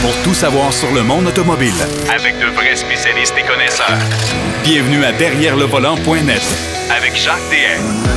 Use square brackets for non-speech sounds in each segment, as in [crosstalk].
pour tout savoir sur le monde automobile. Avec de vrais spécialistes et connaisseurs. Bienvenue à Derrière le volant.net Avec Jacques DM.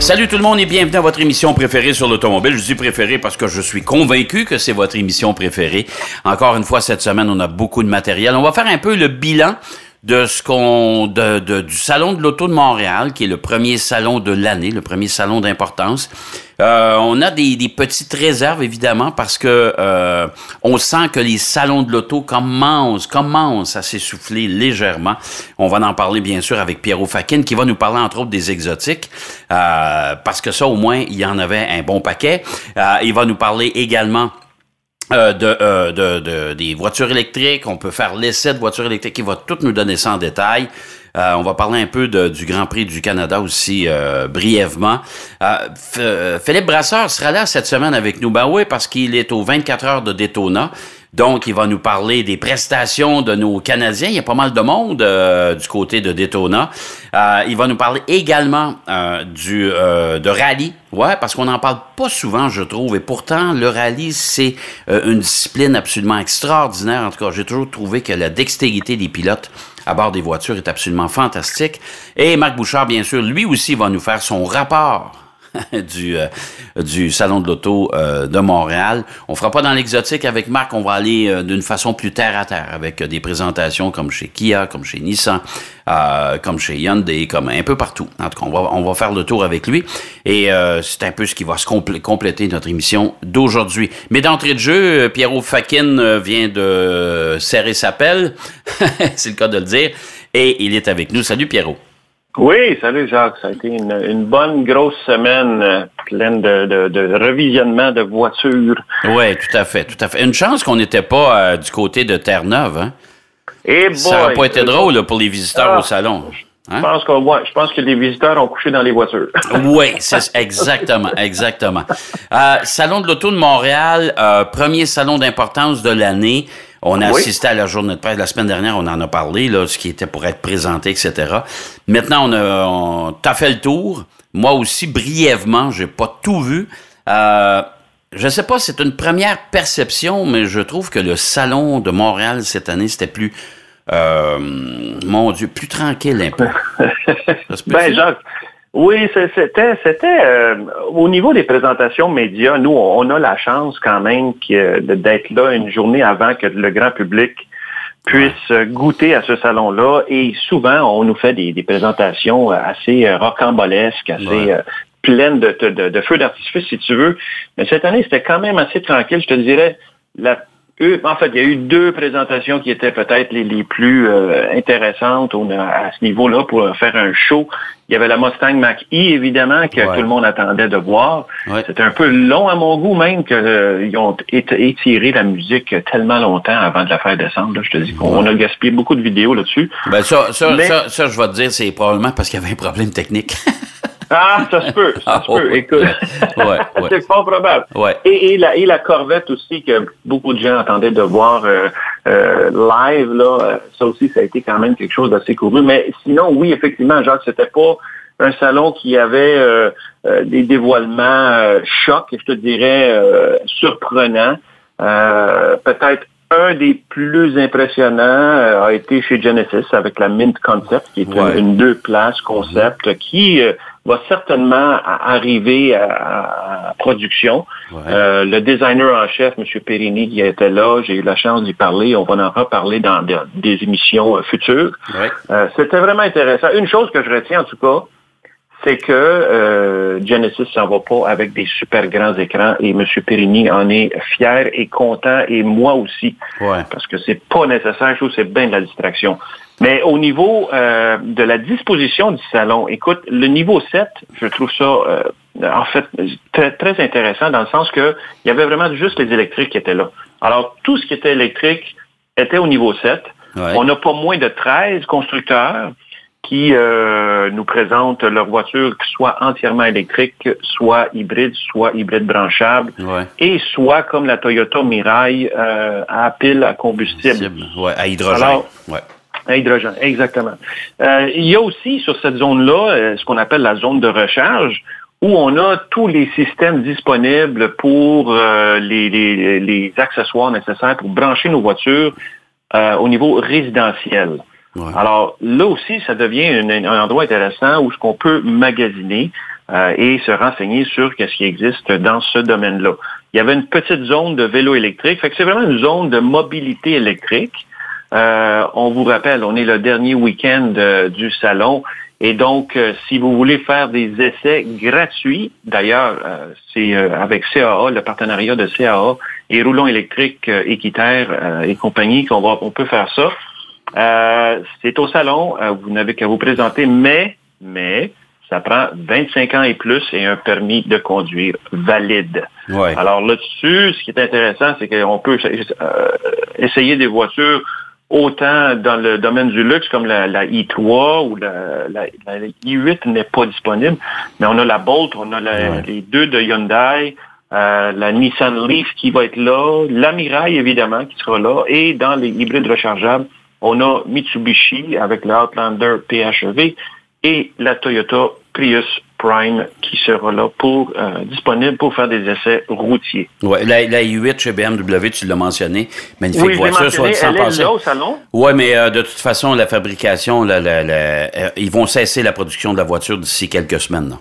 Salut tout le monde et bienvenue à votre émission préférée sur l'automobile. Je dis préférée parce que je suis convaincu que c'est votre émission préférée. Encore une fois, cette semaine, on a beaucoup de matériel. On va faire un peu le bilan de ce qu'on de, de, du salon de l'auto de Montréal, qui est le premier salon de l'année, le premier salon d'importance. Euh, on a des, des, petites réserves évidemment parce que euh, on sent que les salons de l'auto commencent commencent à s'essouffler légèrement. On va en parler bien sûr avec Pierrot Fakin qui va nous parler entre autres des exotiques euh, parce que ça au moins il y en avait un bon paquet. Euh, il va nous parler également euh, de, euh, de, de, des voitures électriques. On peut faire l'essai de voitures électriques. Il va tout nous donner ça en détail. Euh, on va parler un peu de, du Grand Prix du Canada aussi euh, brièvement. Euh, Philippe Brasseur sera là cette semaine avec nous. Ben oui, parce qu'il est aux 24 heures de Daytona. Donc, il va nous parler des prestations de nos Canadiens. Il y a pas mal de monde euh, du côté de Daytona. Euh, il va nous parler également euh, du de rallye. Ouais, parce qu'on n'en parle pas souvent, je trouve. Et pourtant, le rallye, c'est une discipline absolument extraordinaire. En tout cas, j'ai toujours trouvé que la dextérité des pilotes à bord des voitures est absolument fantastique. Et Marc Bouchard, bien sûr, lui aussi va nous faire son rapport [laughs] du, euh, du Salon de l'Auto euh, de Montréal. On fera pas dans l'exotique avec Marc, on va aller euh, d'une façon plus terre à terre avec des présentations comme chez Kia, comme chez Nissan, comme chez Hyundai, comme un peu partout. En tout cas, on va, on va faire le tour avec lui et c'est un peu ce qui va se complé compléter notre émission d'aujourd'hui. Mais d'entrée de jeu, Pierrot Fakin vient de serrer sa pelle, [laughs] c'est le cas de le dire, et il est avec nous. Salut Pierrot. Oui, salut Jacques. Ça a été une, une bonne grosse semaine euh, pleine de, de, de, revisionnement de voitures. Oui, tout à fait, tout à fait. Une chance qu'on n'était pas euh, du côté de Terre-Neuve. Hein? Et boy, ça n'aurait pas été drôle là, pour les visiteurs ah, au salon. Hein? Je pense qu'on ouais, je pense que les visiteurs ont couché dans les voitures. [laughs] oui, c'est exactement, exactement. Euh, salon de l'auto de Montréal, premier salon d'importance de l'année. On a oui. assisté à la journée de presse la semaine dernière, on en a parlé, là, ce qui était pour être présenté, etc. Maintenant, on a, on, t'as fait le tour. Moi aussi, brièvement, j'ai pas tout vu. Euh, je sais pas, c'est une première perception, mais je trouve que le salon de Montréal cette année, c'était plus, euh, mon Dieu, plus tranquille un peu. [laughs] ben, Jacques, oui, c'était c'était euh, au niveau des présentations médias, nous on a la chance quand même d'être là une journée avant que le grand public puisse goûter à ce salon-là et souvent on nous fait des, des présentations assez rocambolesques, assez ouais. pleines de, de, de feux d'artifice si tu veux. Mais cette année c'était quand même assez tranquille, je te dirais. La en fait, il y a eu deux présentations qui étaient peut-être les, les, plus euh, intéressantes au, à ce niveau-là pour faire un show. Il y avait la Mustang Mach-E, évidemment, que ouais. tout le monde attendait de voir. Ouais. C'était un peu long à mon goût, même, qu'ils euh, ont étiré la musique tellement longtemps avant de la faire descendre. Là. Je te dis qu'on ouais. a gaspillé beaucoup de vidéos là-dessus. Ben ça, ça, Mais... ça, ça, je vais te dire, c'est probablement parce qu'il y avait un problème technique. [laughs] Ah, ça se peut, ça Ah, se peut. Écoute, [laughs] Ouais, ouais. c'est fort probable. Ouais. Et, et, la, et la Corvette aussi, que beaucoup de gens attendaient de voir euh, euh, live, là, euh, ça aussi, ça a été quand même quelque chose d'assez couru. Mais sinon, oui, effectivement, Jacques, c'était pas un salon qui avait euh, euh, des dévoilements euh, chocs, je te dirais, euh, surprenants. Euh, peut-être un des plus impressionnants euh, a été chez Genesis avec la Mint Concept, qui est Ouais. une, une deux places concept qui euh, va certainement arriver à, production. Ouais. Euh, le designer en chef, M. Perini, qui était là, j'ai eu la chance d'y parler. On va en reparler dans de- des émissions futures. Ouais. Euh, C'était vraiment intéressant. Une chose que je retiens en tout cas, c'est que euh, Genesis s'en va pas avec des super grands écrans et M. Perini en est fier et content et moi aussi Ouais. parce que c'est pas nécessaire, je trouve que c'est bien de la distraction. Mais au niveau euh, de la disposition du salon, écoute, le niveau 7, je trouve ça euh, en fait très, très intéressant dans le sens que il y avait vraiment juste les électriques qui étaient là. Alors, tout ce qui était électrique était au niveau 7. Ouais. On n'a pas moins de 13 constructeurs qui euh, nous présentent leurs voitures qui soient entièrement électriques, soit hybrides, soit hybrides branchables, Ouais. et soit comme la Toyota Mirai euh, à pile à combustible. Ouais, à hydrogène. Alors, ouais. À hydrogène, exactement. Euh, il y a aussi sur cette zone-là euh, ce qu'on appelle la zone de recharge, où on a tous les systèmes disponibles pour euh, les, accessoires nécessaires pour brancher nos voitures euh, au niveau résidentiel. Alors là aussi, ça devient un endroit intéressant où ce qu'on peut magasiner euh, et se renseigner sur ce qui existe dans ce domaine-là. Il y avait une petite zone de vélo électrique, fait que c'est vraiment une zone de mobilité électrique. on vous rappelle, on est le dernier week-end du salon et donc, euh, si vous voulez faire des essais gratuits, d'ailleurs, euh, c'est euh, avec CAA, le partenariat de CAA et Roulons électriques Équiterre et compagnie qu'on va, on peut faire ça. C'est au salon, vous n'avez qu'à vous présenter, mais, mais, ça prend 25 ans et plus et un permis de conduire valide. Alors là-dessus, ce qui est intéressant, c'est qu'on peut essayer des voitures autant dans le domaine du luxe comme la, i3 ou la, i8 n'est pas disponible, mais on a la Bolt, on a les deux de Hyundai, euh, la Nissan Leaf qui va être là, l'Amirai évidemment qui sera là, et dans les hybrides rechargeables, on a Mitsubishi avec le Outlander PHEV et la Toyota Prius Prime qui sera là pour euh, disponible pour faire des essais routiers. Oui, la, i8 chez BMW, tu l'as mentionné. Magnifique oui, voiture, soit dit est là au salon. Oui, mais euh, de toute façon, la fabrication, euh, ils vont cesser la production de la voiture d'ici quelques semaines.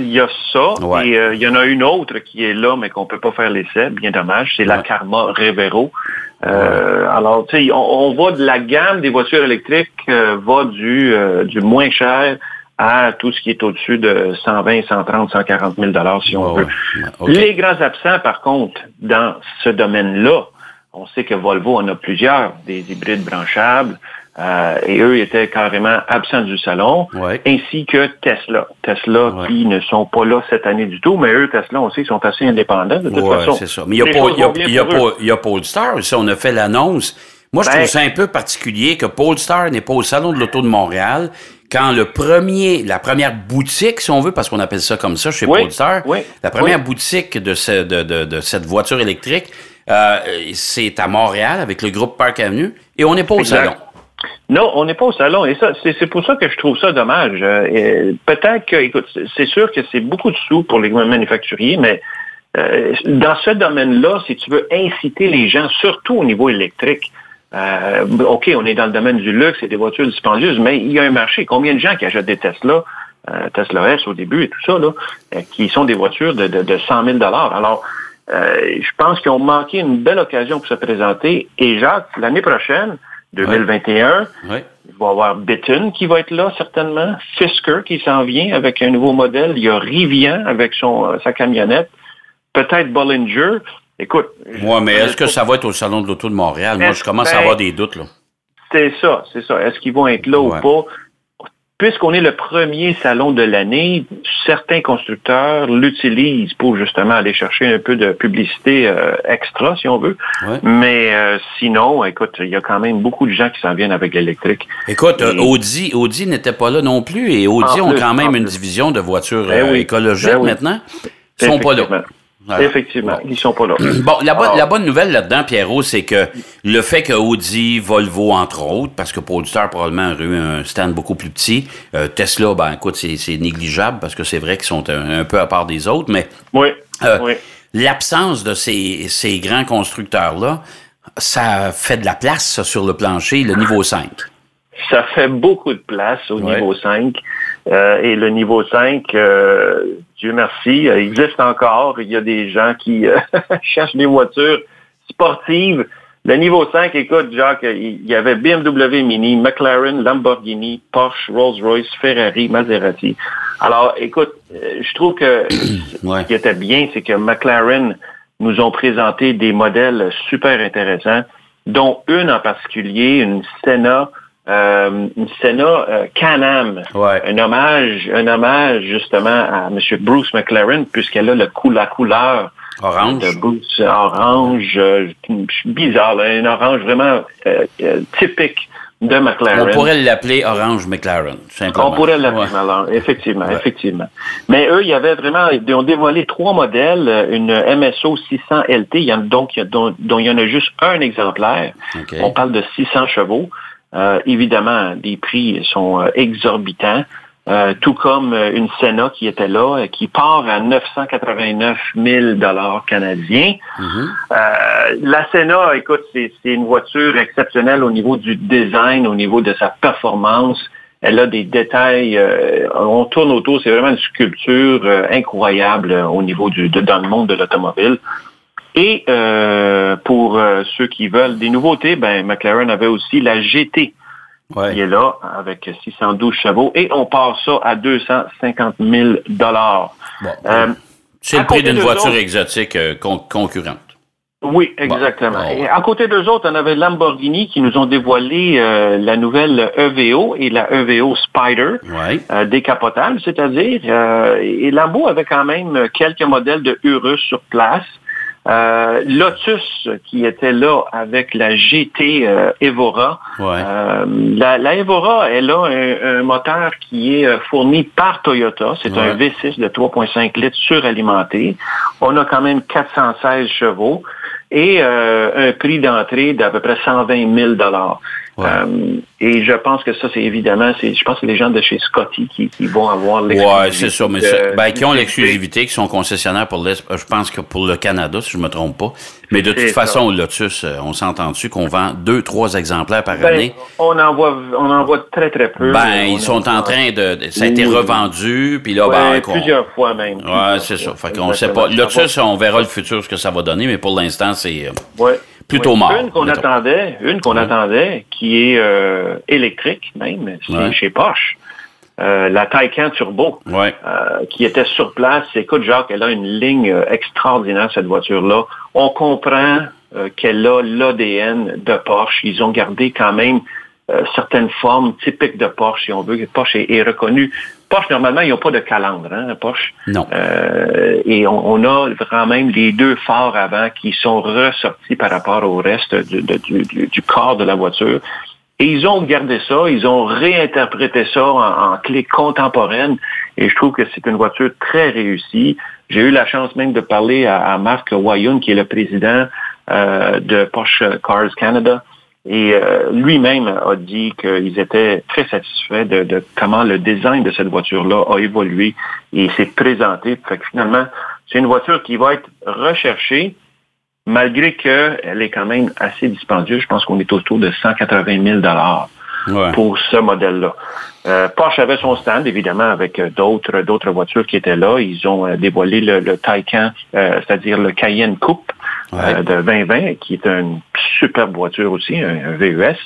Il y a ça. Et il y en a une autre qui est là, mais qu'on ne peut pas faire l'essai, bien dommage. C'est la Karma Revero. alors, tu sais, on, va de la gamme des voitures électriques, va du, du moins cher à tout ce qui est au-dessus de 120, 130, 140 000 dollars si on veut. Les grands absents, par contre, dans ce domaine-là, on sait que Volvo en a plusieurs, des hybrides branchables, euh, et eux étaient carrément absents du salon, ainsi que Tesla. Tesla qui ne sont pas là cette année du tout, mais eux, Tesla aussi, sont assez indépendants de toute façon. c'est ça. Mais il y a, Polestar, ça, on a fait l'annonce. Moi, je trouve ben ça un peu particulier que Polestar n'est pas au Salon de l'Auto de Montréal quand le premier, la première boutique, si on veut, parce qu'on appelle ça comme ça chez oui, Polestar, la première boutique de, de, cette voiture électrique, euh, c'est à Montréal avec le groupe Park Avenue et on n'est pas au salon. Non, on n'est pas au salon. Et ça, c'est pour ça que je trouve ça dommage. Euh, peut-être que, écoute, c'est sûr que c'est beaucoup de sous pour les manufacturiers, mais euh, dans ce domaine-là, si tu veux inciter les gens, surtout au niveau électrique, euh, OK, on est dans le domaine du luxe et des voitures dispendieuses, mais il y a un marché. Combien de gens qui achètent des Tesla, Tesla S au début et tout ça, là, qui sont des voitures de, de, de 100 000 Alors, je pense qu'ils ont manqué une belle occasion pour se présenter. Et Jacques, l'année prochaine, 2021, il va y avoir Bitton qui va être là certainement, Fisker qui s'en vient avec un nouveau modèle, il y a Rivian avec son sa camionnette, peut-être Bollinger. Écoute. Moi, mais est-ce que ça va être au Salon de l'Auto de Montréal? Moi, je commence à avoir des doutes, là. C'est ça, c'est ça. Est-ce qu'ils vont être là ou pas? Puisqu'on est le premier salon de l'année, certains constructeurs l'utilisent pour justement aller chercher un peu de publicité euh, extra, si on veut. Mais euh, sinon, écoute, il y a quand même beaucoup de gens qui s'en viennent avec l'électrique. Écoute, euh, Audi, Audi n'était pas là non plus et Audi ont quand même une division de voitures ben écologiques ben maintenant. Ils sont pas là. Effectivement, ils sont pas là. Bon, la, bonne, nouvelle là-dedans, Pierrot, c'est que le fait que Audi, Volvo, entre autres, parce que Polestar probablement aurait eu un stand beaucoup plus petit, euh, Tesla, ben écoute, c'est négligeable parce que c'est vrai qu'ils sont un, peu à part des autres, mais euh, l'absence de ces, ces grands constructeurs-là, ça fait de la place sur le plancher, le niveau 5. Ça fait beaucoup de place au niveau 5. Euh, et le niveau 5, euh, Dieu merci, il existe encore. Il y a des gens qui euh, [laughs] cherchent des voitures sportives. Le niveau 5, écoute, Jacques, il y avait BMW Mini, McLaren, Lamborghini, Porsche, Rolls-Royce, Ferrari, Maserati. Alors, écoute, je trouve que [clears throat] ce qui était bien, c'est que McLaren nous ont présenté des modèles super intéressants, dont une en particulier, une Senna euh, Senna euh, Can-Am, un hommage, un hommage justement à M. Bruce McLaren puisqu'elle a le la couleur orange, de Bruce orange, euh, bizarre, un orange vraiment typique de McLaren. On pourrait l'appeler Orange McLaren, simplement. On pourrait l'appeler ouais. effectivement, effectivement. Mais eux, il y avait vraiment, ils ont dévoilé trois modèles, une MSO 600 LT, il y en, donc, dont, dont, il y en a juste un exemplaire. On parle de 600 chevaux. Euh, évidemment, les prix sont euh, exorbitants. euh, tout comme euh, une Senna qui était là, euh, qui part à 989 000 dollars canadiens. Mm-hmm. la Senna, écoute, c'est une voiture exceptionnelle au niveau du design, au niveau de sa performance. Elle a des détails, on tourne autour, c'est vraiment une sculpture incroyable au niveau du, de, dans le monde de l'automobile. Et pour ceux qui veulent des nouveautés, ben McLaren avait aussi la GT il est là avec 612 chevaux et on part ça à 250 000 dollars. Euh, c'est le prix d'une voiture exotique euh, concurrente. Oui, exactement. Et à côté d'eux autres, on avait Lamborghini qui nous ont dévoilé euh, la nouvelle EVO et la EVO Spider décapotable, c'est-à-dire, et Lambo avait quand même quelques modèles de Urus sur place. Euh, Lotus, qui était là avec la GT euh, Evora. Euh, la, Evora, elle a un, moteur qui est fourni par Toyota. C'est un V6 de 3,5 litres suralimenté. On a quand même 416 chevaux et un prix d'entrée d'à peu près 120 000 euh, et je pense que ça, c'est évidemment, c'est, je pense que les gens de chez Scotty qui, qui vont avoir l'exclusivité. Ouais, c'est ça, mais ben, qui ont l'exclusivité, qui sont concessionnaires pour l'Est, je pense que pour le Canada, si je me trompe pas. Mais de toute façon, Lotus, euh, on s'entend dessus qu'on vend deux, trois exemplaires par ben, année. On en voit, on en voit très, très peu. Ben, ils sont en train de, ça a été revendu, puis là, ben, plusieurs fois même. Ouais, c'est ça. Fait qu'on sait pas. Lotus, on verra le futur, ce que ça va donner, mais pour l'instant, c'est. Euh, ouais plutôt mort. Une qu'on attendait, une qu'on attendait, qui est euh, électrique même, c'est chez Porsche. Euh, la Taycan Turbo, euh, qui était sur place. Écoute, Jacques, elle a une ligne extraordinaire, cette voiture-là. On comprend qu'elle a l'ADN de Porsche. Ils ont gardé quand même certaines formes typiques de Porsche, si on veut. Porsche est, est reconnu Porsche, normalement, ils n'ont pas de calandre, hein, Porsche. Non. Euh, et on, a vraiment même les deux phares avant qui sont ressortis par rapport au reste du, corps de la voiture. Et ils ont gardé ça, ils ont réinterprété ça en, clé contemporaine. Et je trouve que c'est une voiture très réussie. J'ai eu la chance même de parler à, Marc Wayoun, qui est le président euh, de Porsche Cars Canada. Et euh, lui-même a dit qu'ils étaient très satisfaits de, comment le design de cette voiture-là a évolué et s'est présenté. Fait que finalement, c'est une voiture qui va être recherchée, malgré qu'elle est quand même assez dispendieuse. Je pense qu'on est autour de 180 000 dollars pour ce modèle-là. Euh, Porsche avait son stand, évidemment, avec d'autres d'autres voitures qui étaient là. Ils ont euh, dévoilé le, le Taycan, c'est-à-dire le Cayenne Coupe de 2020, qui est une superbe voiture aussi, un, VUS.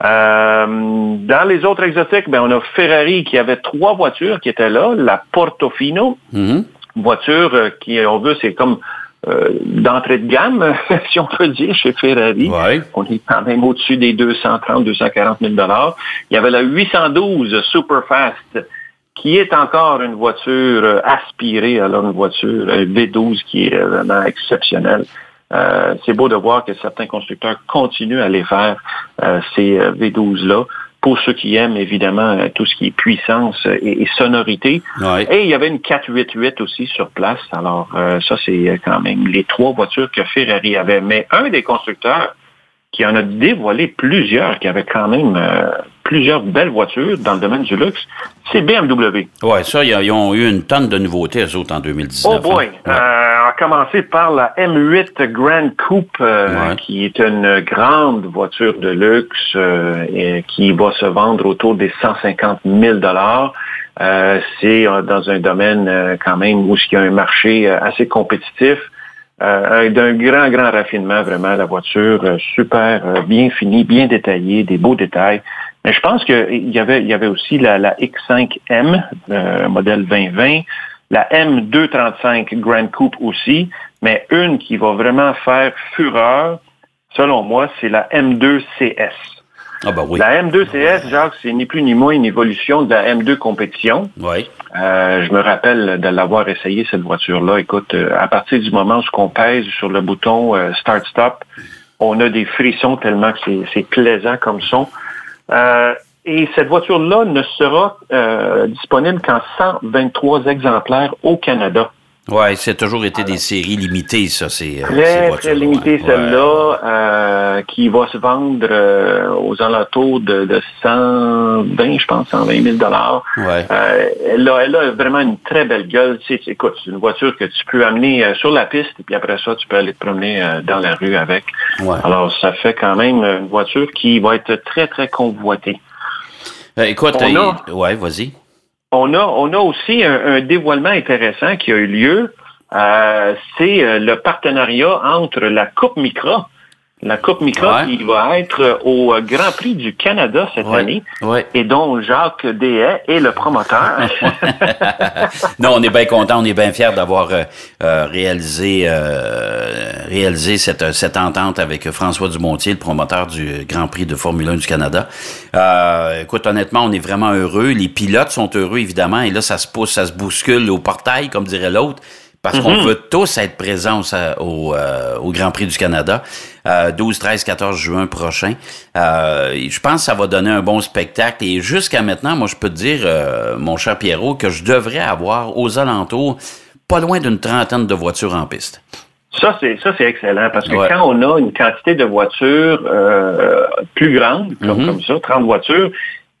dans les autres exotiques, ben, on a Ferrari qui avait trois voitures qui étaient là. La Portofino, mm-hmm. voiture qui, on veut, c'est comme euh, d'entrée de gamme, [laughs] si on peut dire, chez Ferrari. On est quand même au-dessus des 230, 240 000 dollars. Il y avait la 812 Superfast, qui est encore une voiture euh, aspirée, alors une voiture V12 qui est vraiment exceptionnelle. Euh, c'est beau de voir que certains constructeurs continuent à les faire, ces V12-là pour ceux qui aiment évidemment euh, tout ce qui est puissance et, sonorité. Et il y avait une 488 aussi sur place. Alors euh, ça, c'est euh, quand même les trois voitures que Ferrari avait. Mais un des constructeurs qui en a dévoilé plusieurs, qui avait quand même plusieurs belles voitures dans le domaine du luxe, c'est BMW. Oui, ça, ils ont eu une tonne de nouveautés, eux autres, en 2019. Oh boy! commencer par la M8 Grand Coupe, euh, qui est une grande voiture de luxe euh, et qui va se vendre autour des 150 000 dollars. Euh, c'est dans un domaine quand même où il y a un marché assez compétitif. d'un grand, grand raffinement, vraiment, la voiture super bien finie, bien détaillée, des beaux détails. Mais je pense qu'il y avait, il y avait aussi la, la X5M, modèle 2020, la M235 Grand Coupe aussi, mais une qui va vraiment faire fureur, selon moi, c'est la M2CS. Ah bah oui. La M2CS, Jacques, c'est ni plus ni moins une évolution de la M2 compétition. Oui. Euh, je me rappelle de l'avoir essayé, cette voiture-là. Écoute, euh, à partir du moment où on pèse sur le bouton euh, Start-Stop, on a des frissons tellement que c'est plaisant comme son. Et cette voiture-là ne sera euh, disponible qu'en 123 exemplaires au Canada. Oui, c'est toujours été des séries limitées, ça. C'est euh, très, très limité celle-là, euh, qui va se vendre euh, aux alentours de, de 120, je pense, 120 000 dollars. Ouais. elle, a, elle a vraiment une très belle gueule. C'est, écoute, c'est une voiture que tu peux amener sur la piste et puis après ça, tu peux aller te promener dans la rue avec. Alors, ça fait quand même une voiture qui va être très, très convoitée. écoute, ouais, vas-y. On a, on a aussi un, dévoilement intéressant qui a eu lieu. Euh, c'est euh, le partenariat entre la Coupe Micra la Coupe Micra qui va être au Grand Prix du Canada cette année et dont Jacques Dehaye est le promoteur. [laughs] non, on est bien content, on est bien fiers d'avoir euh, euh, réalisé euh, réalisé cette, cette entente avec François Dumontier, le promoteur du Grand Prix de Formule 1 du Canada. écoute, honnêtement, on est vraiment heureux. Les pilotes sont heureux, évidemment, et là, ça se pousse, ça se bouscule au portail, comme dirait l'autre parce qu'on mhm. veut tous être présents au, euh, au, Grand Prix du Canada, euh, 12, 13, 14 juin prochain. Euh, je pense que ça va donner un bon spectacle. Et jusqu'à maintenant, moi, je peux te dire, euh, mon cher Pierrot, que je devrais avoir aux alentours pas loin d'une trentaine de voitures en piste. Ça, c'est ça, c'est excellent parce que quand on a une quantité de voitures euh, plus grande, comme, mhm. comme ça, 30 voitures,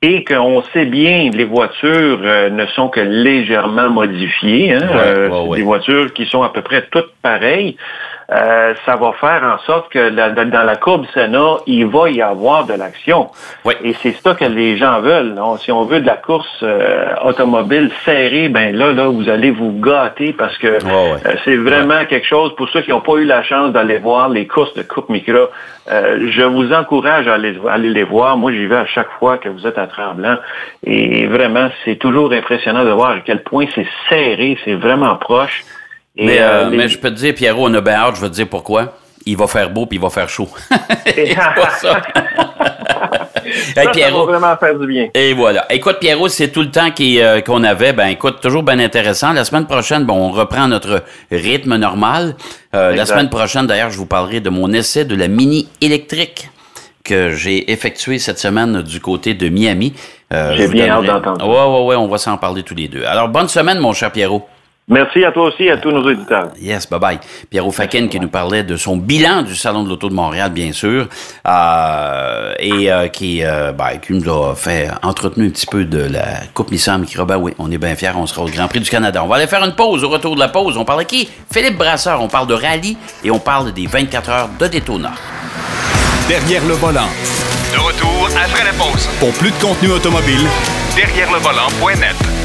et qu'on sait bien les voitures euh, ne sont que légèrement modifiées, hein, euh, des voitures qui sont à peu près toutes pareilles. Euh, ça va faire en sorte que dans la courbe Sénat, il va y avoir de l'action. Et c'est ça que les gens veulent. Si on veut de la course euh, automobile serrée, ben là, là, vous allez vous gâter parce que euh, c'est vraiment quelque chose pour ceux qui n'ont pas eu la chance d'aller voir les courses de Coupe Micra. je vous encourage à aller, aller les voir. Moi, j'y vais à chaque fois que vous êtes à Tremblant. Et vraiment, c'est toujours impressionnant de voir à quel point c'est serré, c'est vraiment proche. Mais, euh, euh, mais, je peux te dire, Pierrot, on a bien hâte, je vais te dire pourquoi. Il va faire beau puis il va faire chaud. [laughs] c'est pas ça. [laughs] [laughs] hey, Pierrot, va vraiment faire du bien. Et voilà. Écoute, Pierrot, c'est tout le temps euh, qu'on avait. Ben, écoute, toujours bien intéressant. La semaine prochaine, bon, on reprend notre rythme normal. la semaine prochaine, d'ailleurs, je vous parlerai de mon essai de la mini électrique que j'ai effectué cette semaine du côté de Miami. j'ai bien hâte d'entendre. Ouais, ouais, ouais, on va s'en parler tous les deux. Alors, bonne semaine, mon cher Pierrot. Merci à toi aussi et à tous nos auditeurs. Yes, bye bye. Pierre Fakin qui nous parlait de son bilan du Salon de l'Auto de Montréal, bien sûr, euh, et euh, qui, euh, ben, qui nous a fait entretenir un petit peu de la Coupe Nissan qui Ben oui, on est bien fiers, on sera au Grand Prix du Canada. On va aller faire une pause. Au retour de la pause, on parle de qui? Philippe Brasseur. On parle de rallye et on parle des 24 heures de Daytona. Derrière le volant. De retour après la pause. Pour plus de contenu automobile, derrière le volant.net.